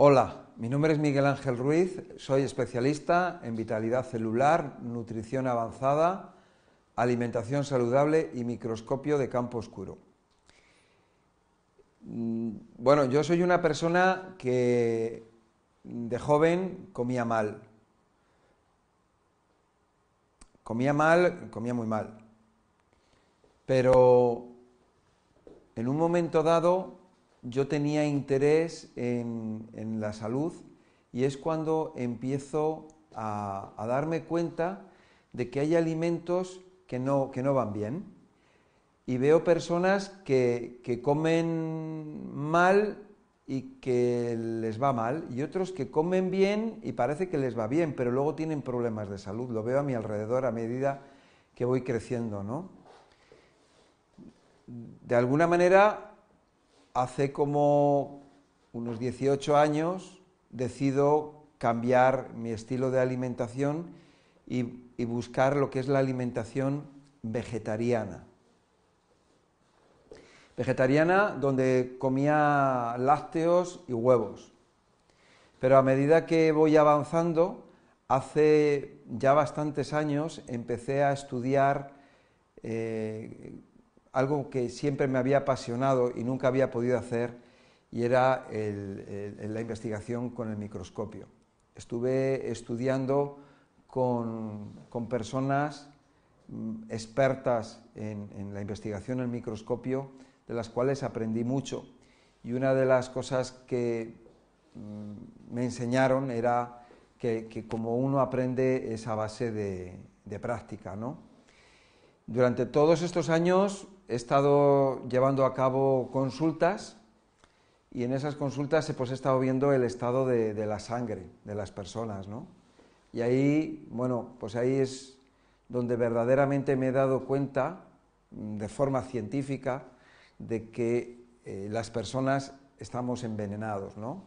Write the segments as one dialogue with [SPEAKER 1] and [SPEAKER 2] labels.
[SPEAKER 1] Hola, mi nombre es Miguel Ángel Ruiz, soy especialista en vitalidad celular, nutrición avanzada, alimentación saludable y microscopio de campo oscuro. Mm, bueno, yo soy una persona que de joven comía mal. Comía mal, comía muy mal. Pero en un momento dado yo tenía interés en, la salud y es cuando empiezo a, darme cuenta de que hay alimentos que no, que no van bien. Y veo personas que, que comen mal y que les va mal, y otros que comen bien y parece que les va bien, pero luego tienen problemas de salud. Lo veo a mi alrededor a medida que voy creciendo, ¿no? De alguna manera hace como unos 18 años decido cambiar mi estilo de alimentación y, buscar lo que es la alimentación vegetariana. Vegetariana donde comía lácteos y huevos. Pero a medida que voy avanzando, hace ya bastantes años empecé a estudiar eh, algo que siempre me había apasionado y nunca había podido hacer, y era la investigación con el microscopio. Estuve estudiando con, personas mm, expertas en, la investigación en el microscopio, de las cuales aprendí mucho. Y una de las cosas que mm, me enseñaron era que, como uno aprende es a base de práctica, ¿no? Durante todos estos años he estado llevando a cabo consultas y en esas consultas pues, he estado viendo el estado de, la sangre de las personas, ¿no? Y ahí, bueno, pues ahí es donde verdaderamente me he dado cuenta, mm, de forma científica, de que eh, las personas estamos envenenados, ¿no?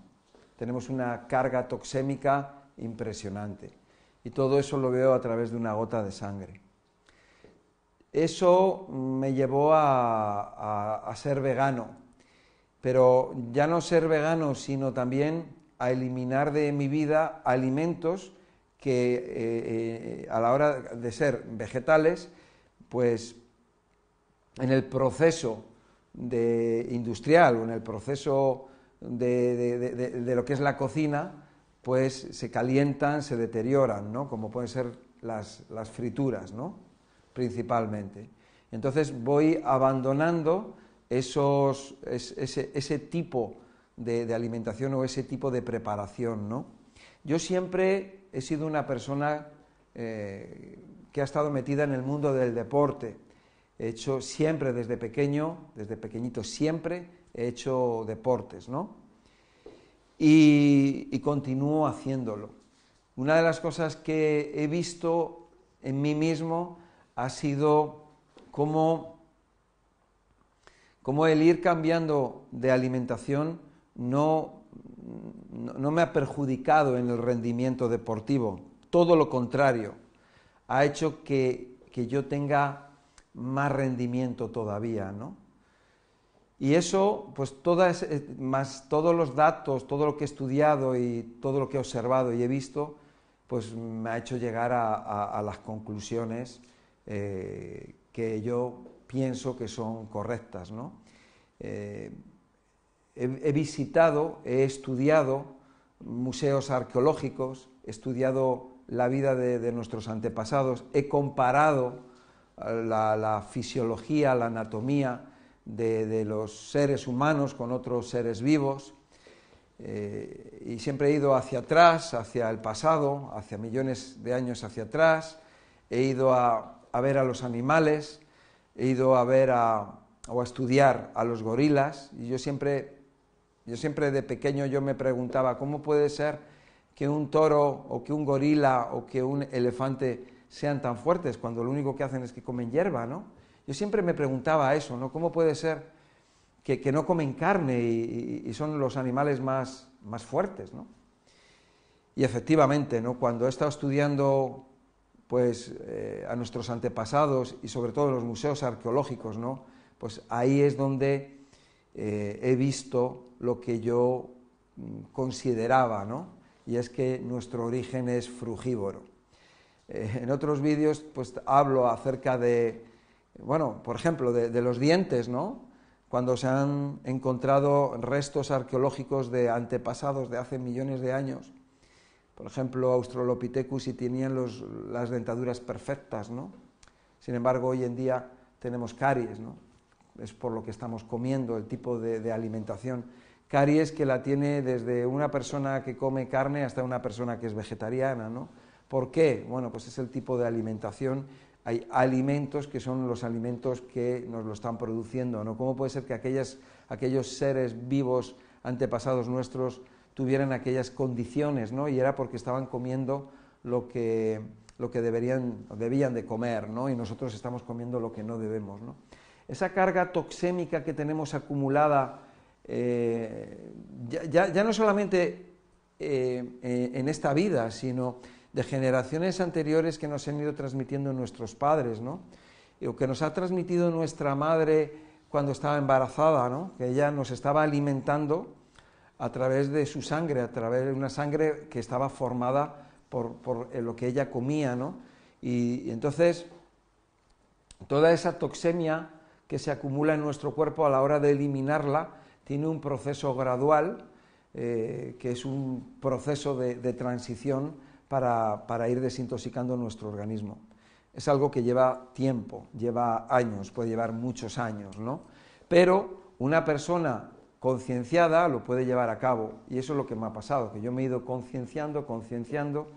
[SPEAKER 1] Tenemos una carga toxémica impresionante. Y todo eso lo veo a través de una gota de sangre. Eso me llevó a, ser vegano, pero ya no ser vegano, sino también a eliminar de mi vida alimentos que eh, eh, a la hora de ser vegetales, pues en el proceso de industrial o en el proceso de, lo que es la cocina, pues se calientan, se deterioran, ¿no? Como pueden ser las, las frituras, ¿no? Principalmente. Entonces voy abandonando esos, ese, tipo de, alimentación o ese tipo de preparación. ¿no? Yo siempre he sido una persona eh, que ha estado metida en el mundo del deporte. He hecho siempre desde pequeño, desde pequeñito siempre he hecho deportes, ¿no? Y, y continúo haciéndolo. Una de las cosas que he visto en mí mismo ha sido como, el ir cambiando de alimentación no, no, me ha perjudicado en el rendimiento deportivo, todo lo contrario, ha hecho que, yo tenga más rendimiento todavía, ¿no? Y eso, pues todas, eh, más todos los datos, todo lo que he estudiado y todo lo que he observado y he visto, pues me ha hecho llegar a las conclusiones eh, que yo pienso que son correctas. Eh, he, visitado, he estudiado museos arqueológicos, he estudiado la vida de, nuestros antepasados, he comparado la, fisiología, la anatomía de, los seres humanos con otros seres vivos. Eh, y siempre he ido hacia atrás, hacia el pasado, hacia millones de años hacia atrás. He ido a, a ver a los animales, he ido a ver a, o a estudiar a los gorilas y yo siempre, yo siempre de pequeño yo me preguntaba cómo puede ser que un toro o que un gorila o que un elefante sean tan fuertes cuando lo único que hacen es que comen hierba, ¿no? Yo siempre me preguntaba eso, ¿no? ¿Cómo puede ser que, no comen carne y, y, son los animales más, más fuertes, ¿no? Y efectivamente, ¿no? Cuando he estado estudiando pues eh, a nuestros antepasados y sobre todo los museos arqueológicos, ¿no? Pues ahí es donde eh, he visto lo que yo mm, consideraba, ¿no? Y es que nuestro origen es frugívoro. Eh, en otros vídeos pues hablo acerca de, bueno, por ejemplo, de, de los dientes, ¿no? Cuando se han encontrado restos arqueológicos de antepasados de hace millones de años, por ejemplo, Australopithecus y tenían las dentaduras perfectas, ¿no? Sin embargo, hoy en día tenemos caries, ¿no? Es por lo que estamos comiendo, el tipo de, alimentación. Caries que la tiene desde una persona que come carne hasta una persona que es vegetariana, ¿no? ¿Por qué? Bueno, pues es el tipo de alimentación. Hay alimentos que son los alimentos que nos lo están produciendo, ¿no? ¿Cómo puede ser que aquellos seres vivos antepasados nuestros tuvieran aquellas condiciones, ¿no? Y era porque estaban comiendo lo que, lo que deberían, debían de comer, ¿no? Y nosotros estamos comiendo lo que no debemos, ¿no? Esa carga toxémica que tenemos acumulada, eh, ya, no solamente eh, eh, en esta vida, sino de generaciones anteriores que nos han ido transmitiendo nuestros padres, ¿no? O que nos ha transmitido nuestra madre cuando estaba embarazada, ¿no? Que ella nos estaba alimentando a través de su sangre, a través de una sangre que estaba formada por, lo que ella comía, ¿no? Y, entonces, toda esa toxemia que se acumula en nuestro cuerpo a la hora de eliminarla tiene un proceso gradual, eh, que es un proceso de, transición para, para, ir desintoxicando nuestro organismo. Es algo que lleva tiempo, lleva años, puede llevar muchos años, ¿no? Pero una persona concienciada lo puede llevar a cabo. Y eso es lo que me ha pasado, que yo me he ido concienciando, concienciando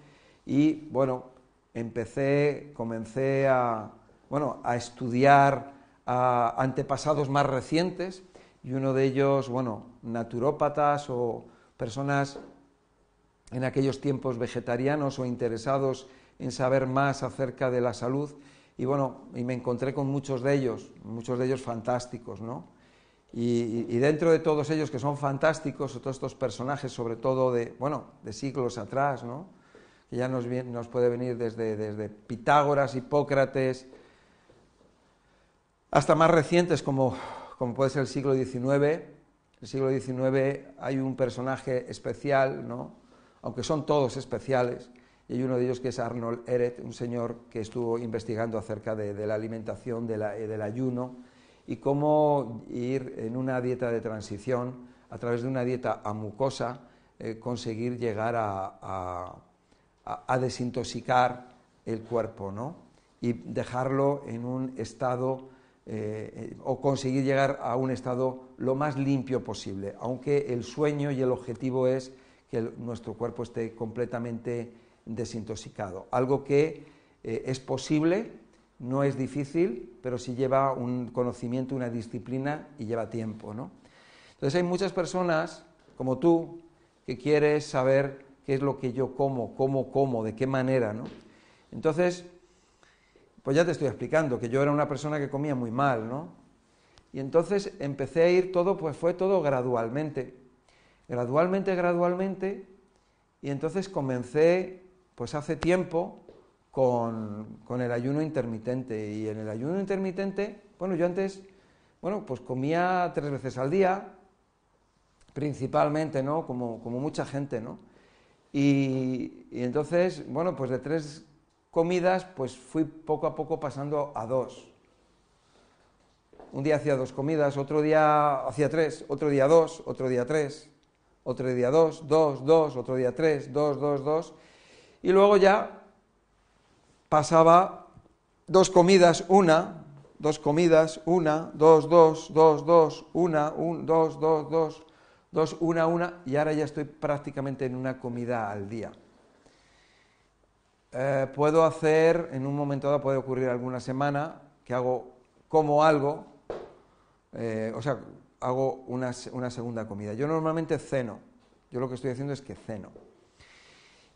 [SPEAKER 1] y bueno, empecé, comencé a, bueno, a estudiar antepasados más recientes y uno de ellos, bueno, naturópatas o personas en aquellos tiempos vegetarianos o interesados en saber más acerca de la salud y bueno, y me encontré con muchos de ellos, muchos de ellos fantásticos, ¿no? Y, dentro de todos ellos que son fantásticos, todos estos personajes, sobre todo de, bueno, de siglos atrás, que ya nos, nos puede venir desde, desde, Pitágoras, Hipócrates, hasta más recientes como, como puede ser el siglo XIX. El siglo XIX hay un personaje especial, ¿no? aunque son todos especiales, y hay uno de ellos que es Arnold Eret, un señor que estuvo investigando acerca de, la alimentación, de del ayuno, y cómo ir en una dieta de transición, a través de una dieta amucosa, eh, conseguir llegar a, desintoxicar el cuerpo, ¿no? Y dejarlo en un estado, eh, o conseguir llegar a un estado lo más limpio posible, aunque el sueño y el objetivo es que nuestro cuerpo esté completamente desintoxicado. Algo que eh, es posible no es difícil, pero sí lleva un conocimiento, una disciplina y lleva tiempo, ¿no? Entonces hay muchas personas, como tú, que quieres saber qué es lo que yo como, cómo como, de qué manera, ¿no? Entonces, pues ya te estoy explicando que yo era una persona que comía muy mal, ¿no? Y entonces empecé a ir todo, pues fue todo gradualmente, gradualmente, gradualmente, y entonces comencé, pues hace tiempo, con, el ayuno intermitente. Y en el ayuno intermitente, bueno, yo antes, bueno, pues comía tres veces al día, principalmente, ¿no? Como, mucha gente, ¿no? Y, entonces, bueno, pues de tres comidas, pues fui poco a poco pasando a dos. Un día hacía dos comidas, otro día hacía tres, otro día dos, otro día tres, otro día dos, dos, dos, otro día tres, dos, dos, dos. Y luego ya pasaba dos comidas, una, dos comidas, una, dos, dos, dos, dos, una, un, dos, dos, dos, dos, una, una, y ahora ya estoy prácticamente en una comida al día. Eh, puedo hacer, en un momento dado puede ocurrir alguna semana, que hago como algo, eh, o sea, hago una, una segunda comida. Yo normalmente ceno, yo lo que estoy haciendo es que ceno.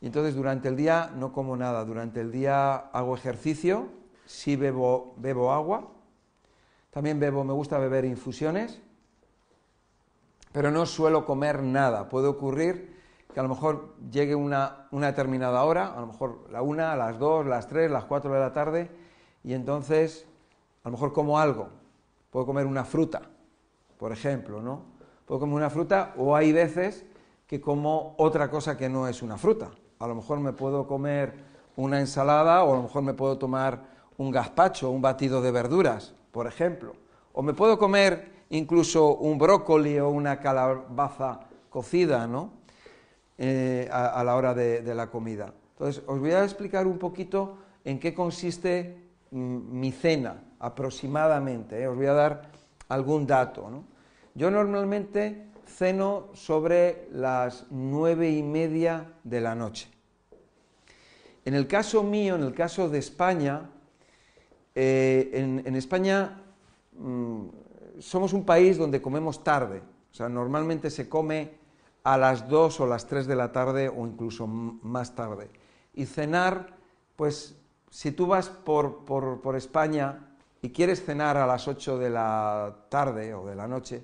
[SPEAKER 1] Y entonces durante el día no como nada, durante el día hago ejercicio, sí bebo, bebo agua, también bebo, me gusta beber infusiones, pero no suelo comer nada. Puede ocurrir que a lo mejor llegue una, una determinada hora, a lo mejor la una, las dos, las tres, las cuatro de la tarde, y entonces a lo mejor como algo. Puedo comer una fruta, por ejemplo, ¿no? Puedo comer una fruta o hay veces que como otra cosa que no es una fruta. A lo mejor me puedo comer una ensalada o a lo mejor me puedo tomar un gazpacho, un batido de verduras, por ejemplo. O me puedo comer incluso un brócoli o una calabaza cocida, ¿no? Eh, a, la hora de, de, la comida. Entonces, os voy a explicar un poquito en qué consiste mm, mi cena, aproximadamente. ¿eh? Os voy a dar algún dato. ¿no? Yo normalmente ceno sobre las nueve y media de la noche. En el caso mío, en el caso de España, eh, en, España mm, somos un país donde comemos tarde. O sea, normalmente se come a las dos o las tres de la tarde o incluso más tarde. Y cenar, pues si tú vas por, por España y quieres cenar a las 8 de la tarde o de la noche,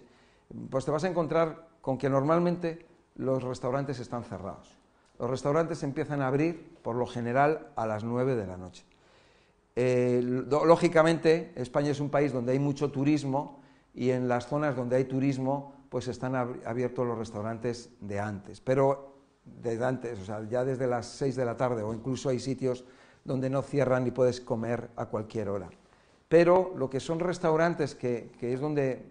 [SPEAKER 1] pues te vas a encontrar con que normalmente los restaurantes están cerrados. Los restaurantes empiezan a abrir, por lo general, a las 9 de la noche. Eh, lógicamente, España es un país donde hay mucho turismo y en las zonas donde hay turismo, pues están abiertos los restaurantes de antes. Pero desde antes, o sea, ya desde las 6 de la tarde, o incluso hay sitios donde no cierran y puedes comer a cualquier hora. Pero lo que son restaurantes que, es donde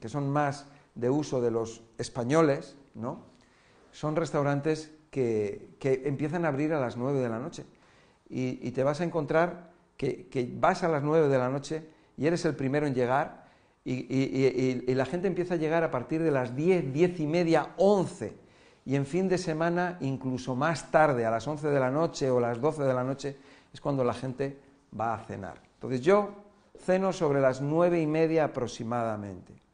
[SPEAKER 1] que son más de uso de los españoles, ¿no? Son restaurantes que, empiezan a abrir a las 9 de la noche. Y, te vas a encontrar que, vas a las 9 de la noche y eres el primero en llegar y, la gente empieza a llegar a partir de las 10, 10 y media, 11. Y en fin de semana, incluso más tarde, a las 11 de la noche o las 12 de la noche, es cuando la gente va a cenar. Entonces yo ceno sobre las 9 y media aproximadamente.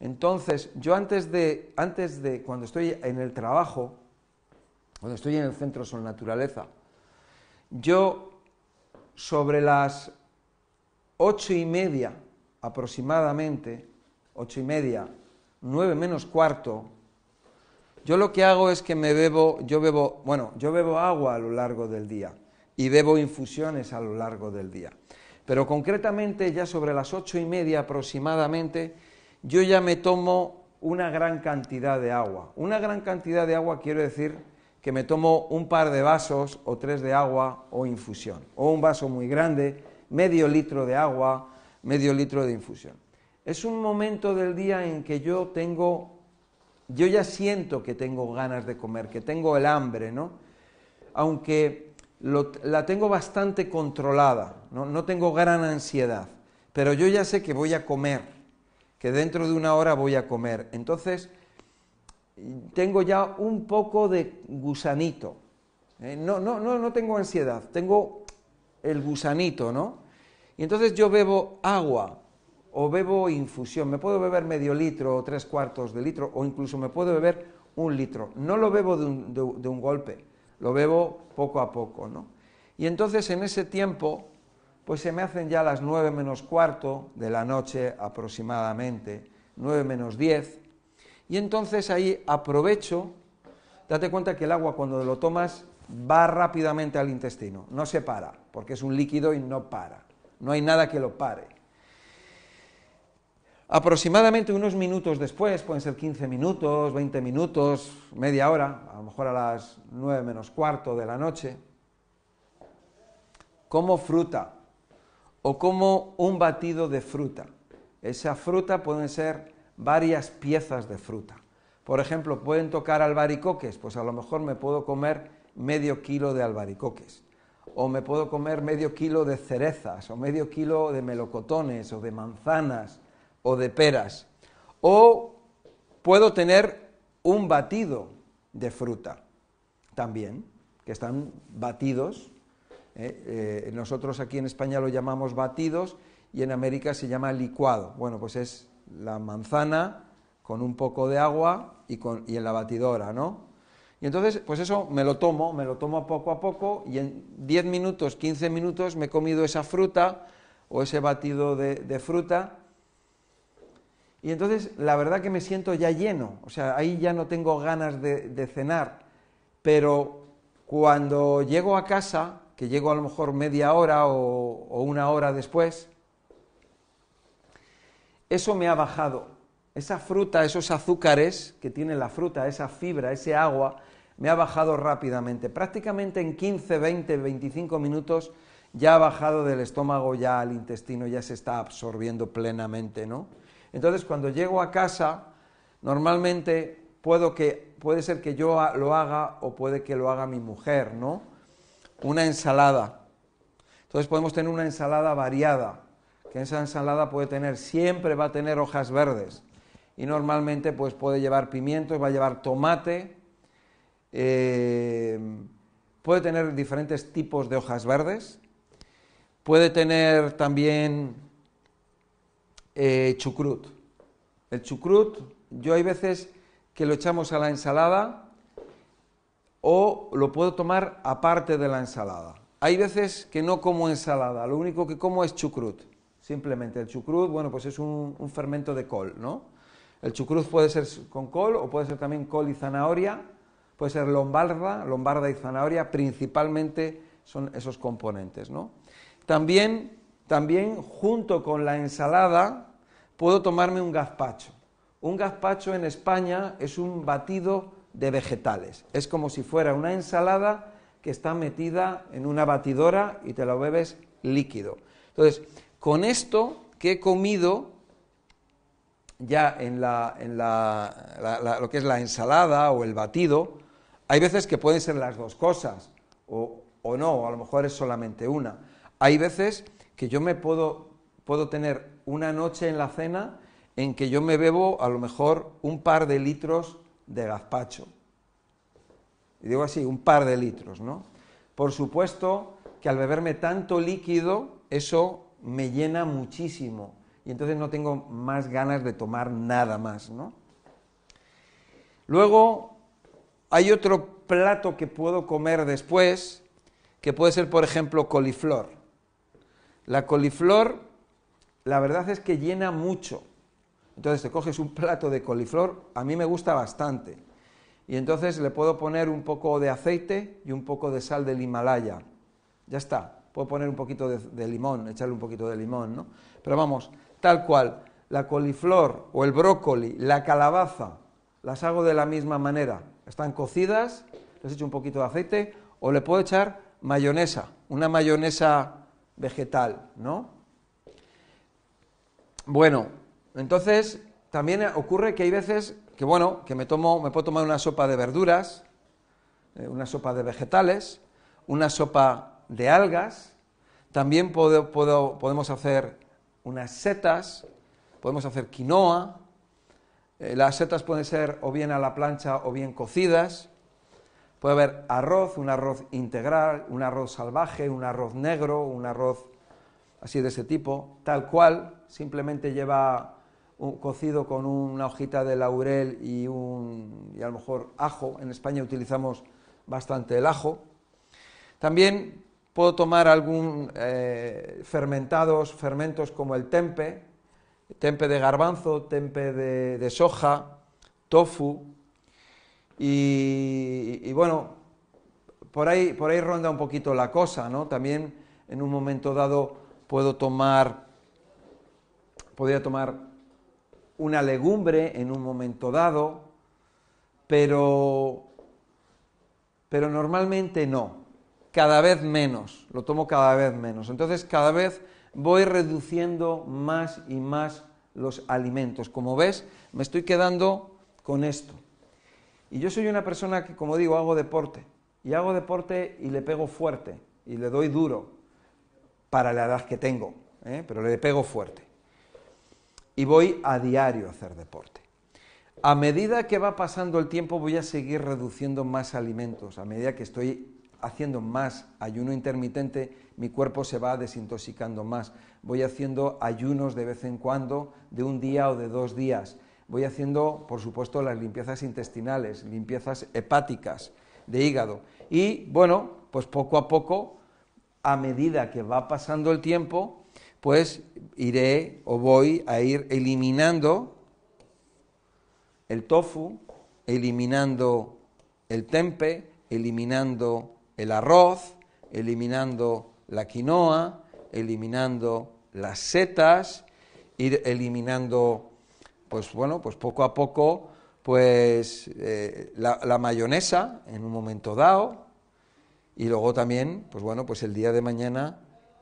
[SPEAKER 1] Entonces, yo antes de, antes de, cuando estoy en el trabajo, cuando estoy en el centro Sol Naturaleza, yo sobre las ocho y media aproximadamente, ocho y media, nueve menos cuarto, yo lo que hago es que me bebo, yo bebo, bueno, yo bebo agua a lo largo del día y bebo infusiones a lo largo del día. Pero concretamente ya sobre las ocho y media aproximadamente, yo ya me tomo una gran cantidad de agua. Una gran cantidad de agua quiero decir que me tomo un par de vasos o tres de agua o infusión, o un vaso muy grande, medio litro de agua, medio litro de infusión. Es un momento del día en que yo tengo, yo ya siento que tengo ganas de comer, que tengo el hambre, ¿no? Aunque la tengo bastante controlada, ¿no? tengo gran ansiedad, pero yo ya sé que voy a comer que dentro de una hora voy a comer. Entonces, tengo ya un poco de gusanito. ¿eh? No, no, no, no tengo ansiedad, tengo el gusanito, ¿no? Y entonces yo bebo agua o bebo infusión. Me puedo beber medio litro o tres cuartos de litro o incluso me puedo beber un litro. No lo bebo de un, de un golpe, lo bebo poco a poco, ¿no? Y entonces en ese tiempo pues se me hacen ya las nueve menos cuarto de la noche aproximadamente, nueve menos diez, y entonces ahí aprovecho, date cuenta que el agua cuando lo tomas va rápidamente al intestino, no se para, porque es un líquido y no para, no hay nada que lo pare. Aproximadamente unos minutos después, pueden ser 15 minutos, 20 minutos, media hora, a lo mejor a las nueve menos cuarto de la noche, como fruta o como un batido de fruta. Esa fruta pueden ser varias piezas de fruta. Por ejemplo, pueden tocar albaricoques, pues a lo mejor me puedo comer medio kilo de albaricoques, o me puedo comer medio kilo de cerezas, o medio kilo de melocotones, o de manzanas, o de peras, o puedo tener un batido de fruta también, que están batidos ¿eh? Eh, nosotros aquí en España lo llamamos batidos y en América se llama licuado. Bueno, pues es la manzana con un poco de agua y, en la batidora, ¿no? Y entonces, pues eso me lo tomo, me lo tomo poco a poco y en 10 minutos, 15 minutos me he comido esa fruta o ese batido de, fruta y entonces la verdad que me siento ya lleno, o sea, ahí ya no tengo ganas de cenar, pero cuando llego a casa que llego a lo mejor media hora o, una hora después, eso me ha bajado esa fruta, esos azúcares que tiene la fruta, esa fibra, ese agua, me ha bajado rápidamente. Prácticamente en 15, 20, 25 minutos ya ha bajado del estómago ya al intestino, ya se está absorbiendo plenamente, ¿no? Entonces, cuando llego a casa, normalmente puedo que, puede ser que yo lo haga o puede que lo haga mi mujer, ¿no? Una ensalada. Entonces podemos tener una ensalada variada, que esa ensalada puede tener, siempre va a tener hojas verdes. Y normalmente pues puede llevar pimientos, va a llevar tomate, eh, puede tener diferentes tipos de hojas verdes, puede tener también eh, chucrut. El chucrut, yo hay veces que lo echamos a la ensalada o lo puedo tomar aparte de la ensalada. Hay veces que no como ensalada, lo único que como es chucrut. Simplemente el chucrut, bueno, pues es un, fermento de col, ¿no? El chucrut puede ser con col o puede ser también col y zanahoria, puede ser lombarda, lombarda y zanahoria, principalmente son esos componentes, ¿no? También, también junto con la ensalada puedo tomarme un gazpacho. Un gazpacho en España es un batido de vegetales. Es como si fuera una ensalada que está metida en una batidora y te lo bebes líquido. Entonces, con esto que he comido ya en, la, en la, lo que es la ensalada o el batido, hay veces que pueden ser las dos cosas, o, o no, a lo mejor es solamente una. Hay veces que yo me puedo, puedo tener una noche en la cena en que yo me bebo a lo mejor un par de litros de gazpacho. Y digo así, un par de litros, ¿no? Por supuesto que al beberme tanto líquido, eso me llena muchísimo y entonces no tengo más ganas de tomar nada más, ¿no? Luego hay otro plato que puedo comer después, que puede ser, por ejemplo, coliflor. La coliflor, la verdad es que llena mucho. Entonces te coges un plato de coliflor, a mí me gusta bastante. Y entonces le puedo poner un poco de aceite y un poco de sal del Himalaya. Ya está. Puedo poner un poquito de, limón, echarle un poquito de limón, ¿no? Pero vamos, tal cual, la coliflor o el brócoli, la calabaza, las hago de la misma manera. Están cocidas, les echo un poquito de aceite o le puedo echar mayonesa, una mayonesa vegetal, ¿no? Bueno, entonces, también ocurre que hay veces que, bueno, que me, tomo, me puedo tomar una sopa de verduras, eh, una sopa de vegetales, una sopa de algas, también podemos hacer unas setas, podemos hacer quinoa, eh, las setas pueden ser o bien a la plancha o bien cocidas, puede haber arroz, un arroz integral, un arroz salvaje, un arroz negro, un arroz así de ese tipo, tal cual, simplemente lleva cocido con una hojita de laurel y, un, y a lo mejor ajo. En España utilizamos bastante el ajo. También puedo tomar algún eh, fermentados, fermentos como el tempe, tempe de garbanzo, tempe de, soja, tofu. Y, y, bueno, por ahí, por ahí ronda un poquito la cosa, ¿no? También en un momento dado puedo tomar, podría tomar una legumbre en un momento dado, pero, pero normalmente no, cada vez menos, lo tomo cada vez menos. Entonces cada vez voy reduciendo más y más los alimentos. Como ves, me estoy quedando con esto. Y yo soy una persona que, como digo, hago deporte. Y hago deporte y le pego fuerte. Y le doy duro para la edad que tengo. ¿eh? Pero le pego fuerte y voy a diario a hacer deporte. A medida que va pasando el tiempo voy a seguir reduciendo más alimentos. A medida que estoy haciendo más ayuno intermitente, mi cuerpo se va desintoxicando más. Voy haciendo ayunos de vez en cuando, de un día o de dos días. Voy haciendo, por supuesto, las limpiezas intestinales, limpiezas hepáticas, de hígado. Y bueno, pues poco a poco, a medida que va pasando el tiempo, pues iré o voy a ir eliminando el tofu, eliminando el tempe, eliminando el arroz, eliminando la quinoa, eliminando las setas, ir eliminando pues bueno, pues poco a poco, pues eh, la, la, mayonesa en un momento dado, y luego también, pues bueno, pues el día de mañana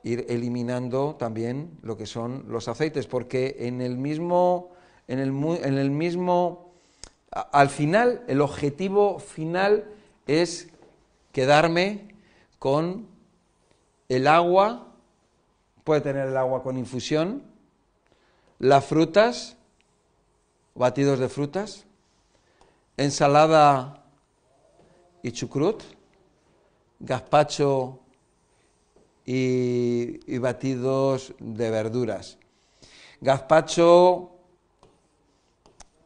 [SPEAKER 1] ir eliminando también lo que son los aceites, porque en el mismo, en el, en el mismo, al final, el objetivo final es quedarme con el agua, puede tener el agua con infusión, las frutas, batidos de frutas, ensalada y chucrut, gazpacho y, batidos de verduras. Gazpacho,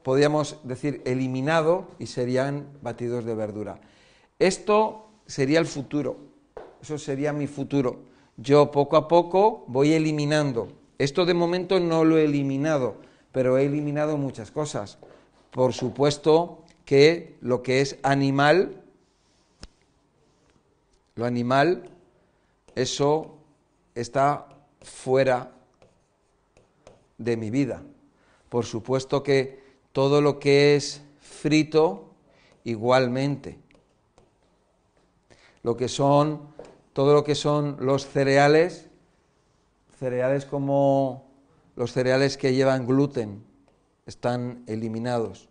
[SPEAKER 1] podríamos decir, eliminado y serían batidos de verdura. Esto sería el futuro, eso sería mi futuro. Yo poco a poco voy eliminando. Esto de momento no lo he eliminado, pero he eliminado muchas cosas. Por supuesto que lo que es animal, lo animal eso está fuera de mi vida. Por supuesto que todo lo que es frito, igualmente. Lo que son, todo lo que son los cereales, cereales como los cereales que llevan gluten, están eliminados.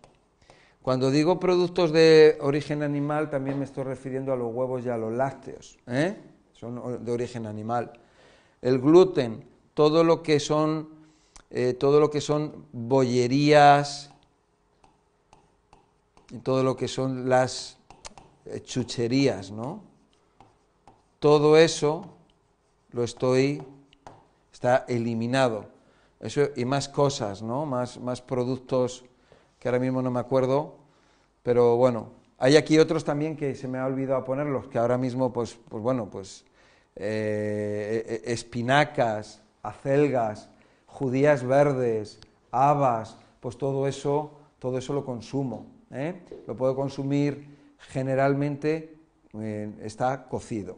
[SPEAKER 1] Cuando digo productos de origen animal, también me estoy refiriendo a los huevos y a los lácteos. ¿eh? Son de origen animal. El gluten, todo lo que son, eh, todo lo que son bollerías, todo lo que son las eh, chucherías, ¿no? Todo eso lo estoy, está eliminado. Eso y más cosas, ¿no? Más, más productos que ahora mismo no me acuerdo, pero bueno, hay aquí otros también que se me ha olvidado ponerlos, que ahora mismo, pues, pues bueno, pues eh, eh, espinacas, acelgas, judías verdes, habas, pues todo eso, todo eso lo consumo. ¿eh? Lo puedo consumir generalmente, está cocido.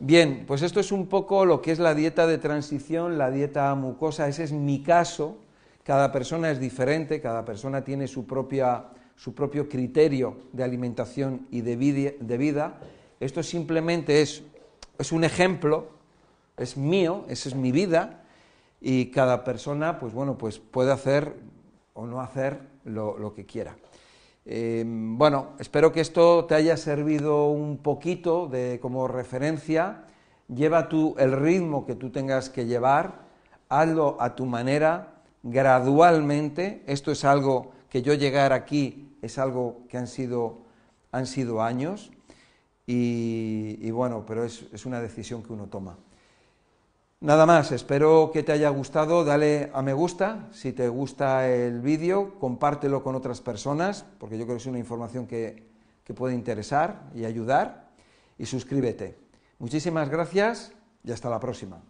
[SPEAKER 1] Bien, pues esto es un poco lo que es la dieta de transición, la dieta mucosa, ese es mi caso, cada persona es diferente, cada persona tiene su, propia, su propio criterio de alimentación y de vida. Esto simplemente es es un ejemplo, es mío, esa es mi vida, y cada persona, pues bueno, pues puede hacer o no hacer lo, que quiera. Em, bueno, espero que esto te haya servido un poquito de, como referencia. Lleva tú el ritmo que tú tengas que llevar, hazlo a tu manera, gradualmente. Esto es algo que yo llegar aquí es algo que han sido, han sido años. Y, bueno, pero es, una decisión que uno toma. Nada más, espero que te haya gustado, dale a me gusta, si te gusta el vídeo, compártelo con otras personas, porque yo creo que es una información que, que puede interesar y ayudar, y suscríbete. Muchísimas gracias y hasta la próxima.